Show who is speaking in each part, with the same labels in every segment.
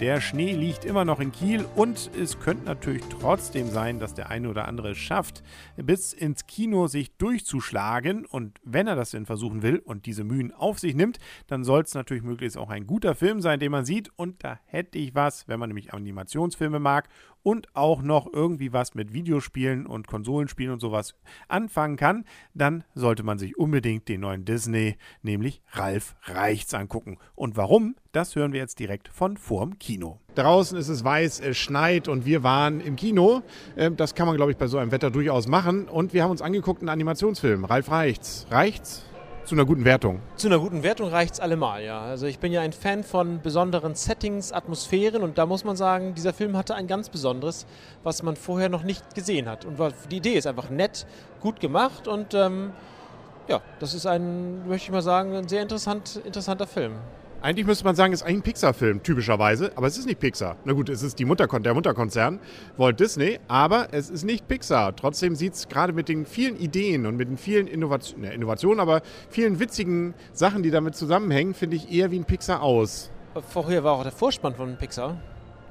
Speaker 1: Der Schnee liegt immer noch in Kiel und es könnte natürlich trotzdem sein, dass der eine oder andere es schafft, bis ins Kino sich durchzuschlagen. Und wenn er das denn versuchen will und diese Mühen auf sich nimmt, dann soll es natürlich möglichst auch ein guter Film sein, den man sieht. Und da hätte ich was, wenn man nämlich Animationsfilme mag und auch noch irgendwie was mit Videospielen und Konsolenspielen und sowas anfangen kann, dann sollte man sich unbedingt den neuen Disney, nämlich Ralf Reichts, angucken. Und warum? Das hören wir jetzt direkt von vorm Kino.
Speaker 2: Draußen ist es weiß, es schneit und wir waren im Kino. Ähm, das kann man, glaube ich, bei so einem Wetter durchaus machen. Und wir haben uns angeguckt einen Animationsfilm. Ralf Reichts. Reichts? Zu einer guten Wertung.
Speaker 3: Zu einer guten Wertung reicht es allemal, ja. Also ich bin ja ein Fan von besonderen Settings, Atmosphären und da muss man sagen, dieser Film hatte ein ganz besonderes, was man vorher noch nicht gesehen hat. Und die Idee ist einfach nett, gut gemacht und ähm, ja, das ist ein, möchte ich mal sagen, ein sehr interessant, interessanter Film.
Speaker 2: Eigentlich müsste man sagen, es ist eigentlich ein Pixar-Film, typischerweise. Aber es ist nicht Pixar. Na gut, es ist die Mutterkon der Mutterkonzern, Walt Disney. Aber es ist nicht Pixar. Trotzdem sieht es gerade mit den vielen Ideen und mit den vielen Innovation, ne, Innovationen, aber vielen witzigen Sachen, die damit zusammenhängen, finde ich eher wie ein Pixar aus.
Speaker 3: Vorher war auch der Vorspann von Pixar.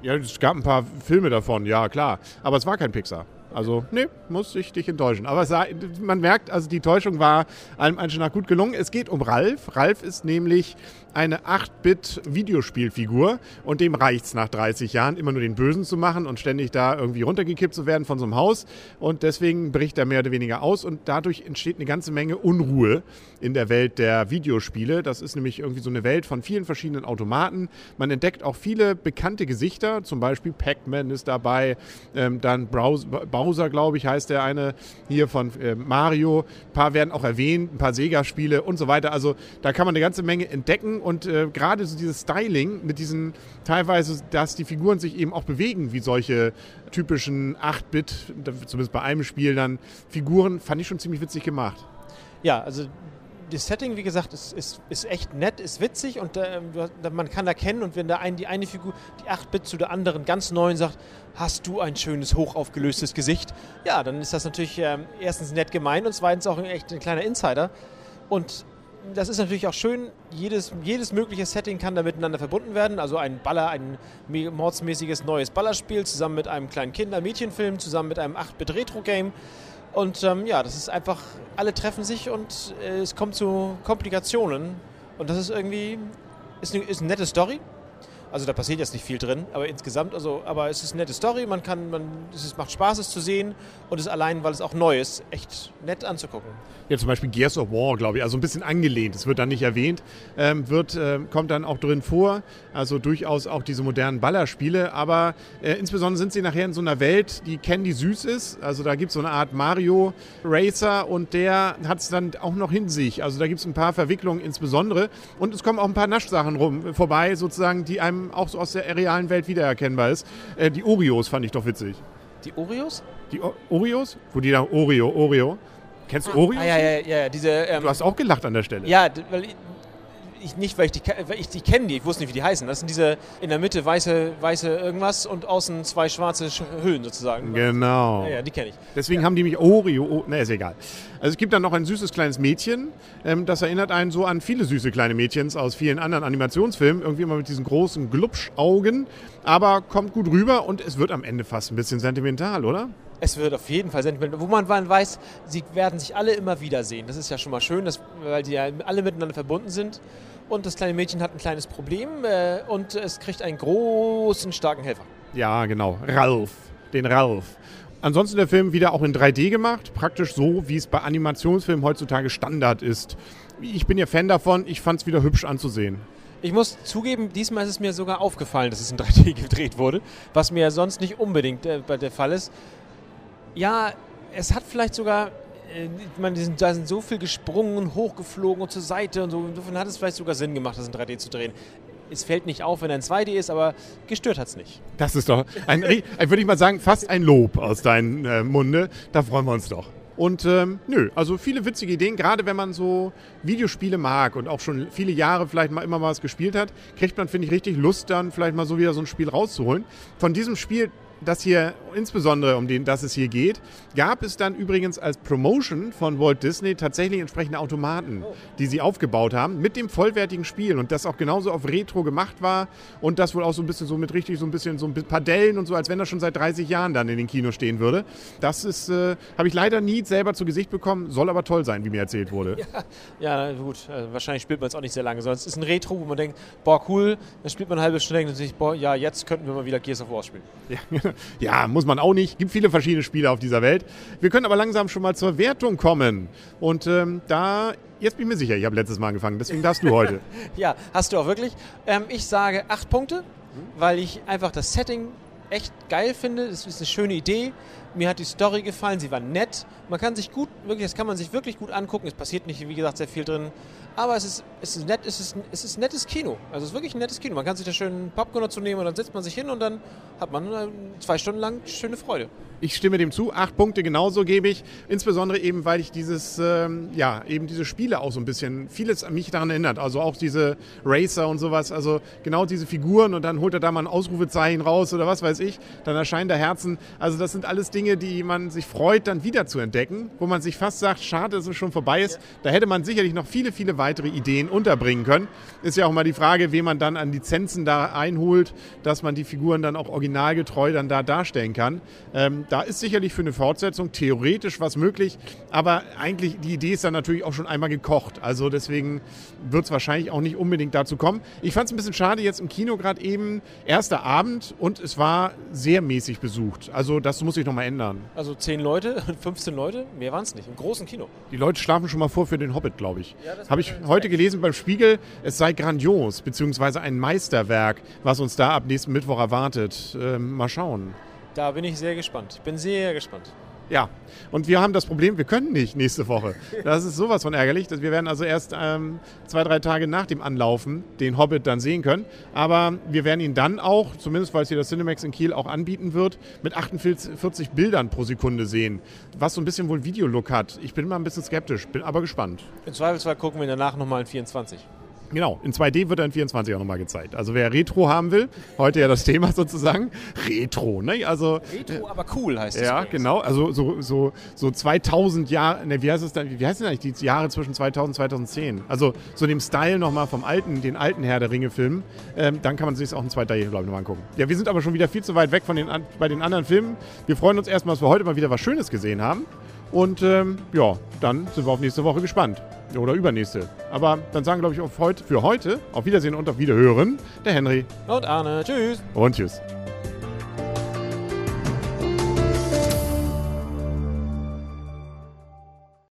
Speaker 2: Ja, es gab ein paar Filme davon, ja klar. Aber es war kein Pixar. Also, nee, muss ich dich enttäuschen. Aber sah, man merkt, also die Täuschung war allem Anschein nach gut gelungen. Es geht um Ralf. Ralf ist nämlich eine 8-Bit-Videospielfigur und dem reicht es nach 30 Jahren, immer nur den Bösen zu machen und ständig da irgendwie runtergekippt zu werden von so einem Haus. Und deswegen bricht er mehr oder weniger aus und dadurch entsteht eine ganze Menge Unruhe in der Welt der Videospiele. Das ist nämlich irgendwie so eine Welt von vielen verschiedenen Automaten. Man entdeckt auch viele bekannte Gesichter, zum Beispiel Pac-Man ist dabei, ähm, dann Bowser, glaube ich, heißt der eine hier von äh, Mario. Ein paar werden auch erwähnt, ein paar Sega-Spiele und so weiter. Also da kann man eine ganze Menge entdecken und äh, gerade so dieses Styling mit diesen teilweise, dass die Figuren sich eben auch bewegen wie solche typischen 8-Bit, zumindest bei einem Spiel dann Figuren, fand ich schon ziemlich witzig gemacht.
Speaker 3: Ja, also das Setting, wie gesagt, ist, ist, ist echt nett, ist witzig und äh, man kann erkennen und wenn da ein, die eine Figur, die 8-Bit zu der anderen ganz neuen sagt, hast du ein schönes, hochaufgelöstes Gesicht, ja, dann ist das natürlich äh, erstens nett gemeint und zweitens auch echt ein kleiner Insider. Und das ist natürlich auch schön, jedes, jedes mögliche Setting kann da miteinander verbunden werden. Also ein Baller, ein mordsmäßiges neues Ballerspiel zusammen mit einem kleinen Kinder-Mädchenfilm, zusammen mit einem 8-Bit-Retro-Game. Und ähm, ja, das ist einfach, alle treffen sich und äh, es kommt zu Komplikationen. Und das ist irgendwie, ist eine, ist eine nette Story. Also da passiert jetzt nicht viel drin, aber insgesamt, also, aber es ist eine nette Story, man kann, man, es macht Spaß, es zu sehen und es allein, weil es auch neu ist, echt nett anzugucken.
Speaker 2: Ja, zum Beispiel Gears of War, glaube ich, also ein bisschen angelehnt, es wird dann nicht erwähnt, ähm, wird, äh, kommt dann auch drin vor, also durchaus auch diese modernen Ballerspiele, aber äh, insbesondere sind sie nachher in so einer Welt, die Candy süß ist, also da gibt es so eine Art Mario Racer und der hat es dann auch noch in sich, also da gibt es ein paar Verwicklungen insbesondere und es kommen auch ein paar Naschsachen rum, vorbei, sozusagen, die einem auch so aus der realen Welt wiedererkennbar ist. Äh, die Oreos fand ich doch witzig.
Speaker 3: Die Oreos?
Speaker 2: Die o Oreos? Wo die da Oreo, Oreo. Kennst du ah, Oreos?
Speaker 3: Ah, ja, ja, ja, diese.
Speaker 2: Ähm, du hast auch gelacht an der Stelle.
Speaker 3: Ja, weil ich nicht, weil ich die, weil ich die kenne, die, ich wusste nicht, wie die heißen. Das sind diese in der Mitte weiße, weiße irgendwas und außen zwei schwarze Hüllen sozusagen.
Speaker 2: Genau.
Speaker 3: Ja, ja die kenne ich.
Speaker 2: Deswegen ja. haben die mich Oreo, oh, ne, ist egal. Also es gibt dann noch ein süßes kleines Mädchen, ähm, das erinnert einen so an viele süße kleine Mädchens aus vielen anderen Animationsfilmen, irgendwie immer mit diesen großen Glubschaugen, aber kommt gut rüber und es wird am Ende fast ein bisschen sentimental, oder?
Speaker 3: Es wird auf jeden Fall sentimental. Wo man weiß, sie werden sich alle immer wiedersehen. Das ist ja schon mal schön, dass, weil die ja alle miteinander verbunden sind. Und das kleine Mädchen hat ein kleines Problem äh, und es kriegt einen großen, starken Helfer.
Speaker 2: Ja, genau. Ralf. Den Ralf. Ansonsten der Film wieder auch in 3D gemacht, praktisch so, wie es bei Animationsfilmen heutzutage Standard ist. Ich bin ja Fan davon, ich fand es wieder hübsch anzusehen.
Speaker 3: Ich muss zugeben, diesmal ist es mir sogar aufgefallen, dass es in 3D gedreht wurde, was mir sonst nicht unbedingt äh, der Fall ist. Ja, es hat vielleicht sogar äh, ich meine, sind, da sind so viel gesprungen und hochgeflogen und zur Seite und so. Insofern hat es vielleicht sogar Sinn gemacht, das in 3D zu drehen. Es fällt nicht auf, wenn er in 2D ist, aber gestört hat es nicht.
Speaker 2: Das ist doch, ein, würde ich mal sagen, fast ein Lob aus deinem äh, Munde. Da freuen wir uns doch. Und ähm, nö, also viele witzige Ideen, gerade wenn man so Videospiele mag und auch schon viele Jahre vielleicht mal immer mal was gespielt hat, kriegt man, finde ich, richtig Lust dann vielleicht mal so wieder so ein Spiel rauszuholen. Von diesem Spiel das hier, insbesondere um den, dass es hier geht, gab es dann übrigens als Promotion von Walt Disney tatsächlich entsprechende Automaten, die sie aufgebaut haben, mit dem vollwertigen Spiel und das auch genauso auf Retro gemacht war und das wohl auch so ein bisschen so mit richtig so ein bisschen so ein paar Dellen und so, als wenn das schon seit 30 Jahren dann in den Kinos stehen würde. Das ist, äh, habe ich leider nie selber zu Gesicht bekommen, soll aber toll sein, wie mir erzählt wurde.
Speaker 3: Ja, ja gut, also wahrscheinlich spielt man es auch nicht sehr lange, sondern es ist ein Retro, wo man denkt, boah, cool, dann spielt man eine halbe Stunde und denkt sich, boah, ja, jetzt könnten wir mal wieder Gears of War spielen.
Speaker 2: Ja, ja, muss man auch nicht. Gibt viele verschiedene Spiele auf dieser Welt. Wir können aber langsam schon mal zur Wertung kommen. Und ähm, da, jetzt bin ich mir sicher, ich habe letztes Mal angefangen, deswegen darfst du heute.
Speaker 3: Ja, hast du auch wirklich. Ähm, ich sage acht Punkte, weil ich einfach das Setting echt geil finde. Es ist eine schöne Idee. Mir hat die Story gefallen, sie war nett. Man kann sich gut, wirklich, das kann man sich wirklich gut angucken. Es passiert nicht, wie gesagt, sehr viel drin. Aber es ist, es ist nett, es ist, es ist nettes Kino. Also es ist wirklich ein nettes Kino. Man kann sich da schön Popcorn dazu nehmen und dann setzt man sich hin und dann hat man äh, zwei Stunden lang schöne Freude.
Speaker 2: Ich stimme dem zu. Acht Punkte genauso gebe ich. Insbesondere eben, weil ich dieses, ähm, ja, eben diese Spiele auch so ein bisschen, vieles an mich daran erinnert. Also auch diese Racer und sowas. Also genau diese Figuren und dann holt er da mal ein Ausrufezeichen raus oder was weiß ich. Dann erscheint der Herzen. Also das sind alles Dinge, die man sich freut, dann wieder zu entdecken. Wo man sich fast sagt, schade, dass es schon vorbei ist. Da hätte man sicherlich noch viele, viele weitere Ideen unterbringen können. Ist ja auch mal die Frage, wen man dann an Lizenzen da einholt, dass man die Figuren dann auch originalgetreu dann da darstellen kann. Ähm, da ist sicherlich für eine Fortsetzung theoretisch was möglich, aber eigentlich die Idee ist dann natürlich auch schon einmal gekocht. Also deswegen wird es wahrscheinlich auch nicht unbedingt dazu kommen. Ich fand es ein bisschen schade jetzt im Kino gerade eben, erster Abend und es war sehr mäßig besucht. Also das muss sich nochmal ändern.
Speaker 3: Also 10 Leute, 15 Leute, mehr waren es nicht. Im großen Kino.
Speaker 2: Die Leute schlafen schon mal vor für den Hobbit, glaube ich.
Speaker 3: Ja,
Speaker 2: Habe ich heute gelesen beim Spiegel, es sei grandios, beziehungsweise ein Meisterwerk, was uns da ab nächsten Mittwoch erwartet. Ähm, mal schauen.
Speaker 3: Da bin ich sehr gespannt. Ich bin sehr gespannt.
Speaker 2: Ja, und wir haben das Problem, wir können nicht nächste Woche. Das ist sowas von ärgerlich. dass Wir werden also erst ähm, zwei, drei Tage nach dem Anlaufen den Hobbit dann sehen können. Aber wir werden ihn dann auch, zumindest weil es hier das Cinemax in Kiel auch anbieten wird, mit 48 Bildern pro Sekunde sehen. Was so ein bisschen wohl Videolook hat. Ich bin mal ein bisschen skeptisch, bin aber gespannt.
Speaker 3: Im Zweifelsfall gucken wir danach nochmal in 24.
Speaker 2: Genau, in 2D wird er in 24 auch nochmal gezeigt. Also wer Retro haben will, heute ja das Thema sozusagen, Retro, ne? Also
Speaker 3: Retro, aber cool heißt es.
Speaker 2: ja,
Speaker 3: übrigens.
Speaker 2: genau. Also so, so, so 2000 Jahre, ne, wie heißt es dann, wie heißt denn eigentlich die Jahre zwischen 2000 und 2010? Also so dem Style nochmal vom alten, den alten Herr der Ringe Film. Ähm, dann kann man sich auch in zweiter Jahre, glaube ich, nochmal angucken. Ja, wir sind aber schon wieder viel zu weit weg von den, an- bei den anderen Filmen. Wir freuen uns erstmal, dass wir heute mal wieder was Schönes gesehen haben. Und ähm, ja, dann sind wir auf nächste Woche gespannt. Oder übernächste. Aber dann sagen, glaube ich, auf heute, für heute auf Wiedersehen und auf Wiederhören der Henry
Speaker 3: Und Arne, tschüss.
Speaker 2: und tschüss.